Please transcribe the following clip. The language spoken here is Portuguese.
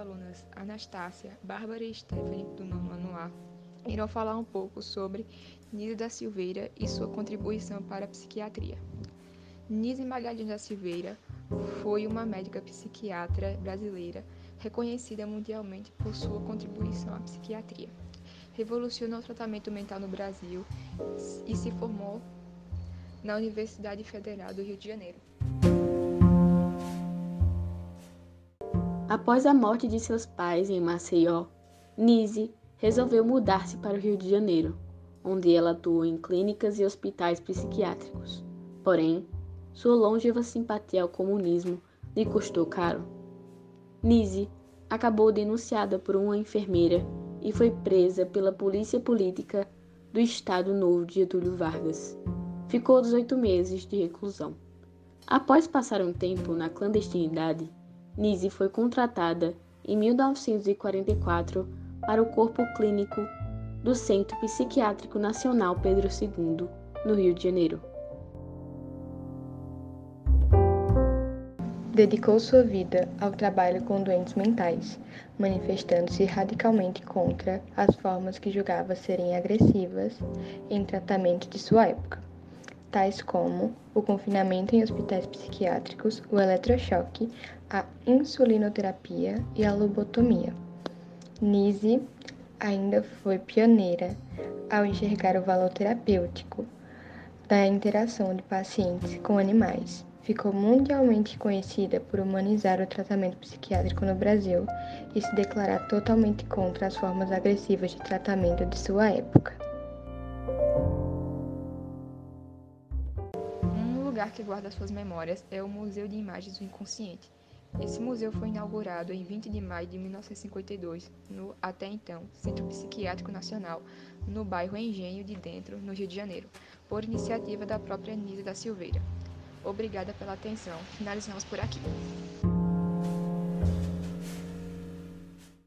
alunas Anastácia, Bárbara e Stephanie, do nono ano A, irão falar um pouco sobre Nise da Silveira e sua contribuição para a psiquiatria. Nise Magalhães da Silveira foi uma médica psiquiatra brasileira reconhecida mundialmente por sua contribuição à psiquiatria. Revolucionou o tratamento mental no Brasil e se formou na Universidade Federal do Rio de Janeiro. Após a morte de seus pais em Maceió, Nise resolveu mudar-se para o Rio de Janeiro, onde ela atuou em clínicas e hospitais psiquiátricos. Porém, sua longeva simpatia ao comunismo lhe custou caro. Nise acabou denunciada por uma enfermeira e foi presa pela polícia política do Estado Novo de Getúlio Vargas. Ficou 18 meses de reclusão. Após passar um tempo na clandestinidade, Nise foi contratada em 1944 para o Corpo Clínico do Centro Psiquiátrico Nacional Pedro II, no Rio de Janeiro. Dedicou sua vida ao trabalho com doentes mentais, manifestando-se radicalmente contra as formas que julgava serem agressivas em tratamento de sua época tais como o confinamento em hospitais psiquiátricos, o eletrochoque, a insulinoterapia e a lobotomia. Nise ainda foi pioneira ao enxergar o valor terapêutico da interação de pacientes com animais. Ficou mundialmente conhecida por humanizar o tratamento psiquiátrico no Brasil e se declarar totalmente contra as formas agressivas de tratamento de sua época. Lugar que guarda suas memórias é o Museu de Imagens do Inconsciente. Esse museu foi inaugurado em 20 de maio de 1952 no, até então, Centro Psiquiátrico Nacional, no bairro Engenho de Dentro, no Rio de Janeiro, por iniciativa da própria Nisa da Silveira. Obrigada pela atenção. Finalizamos por aqui.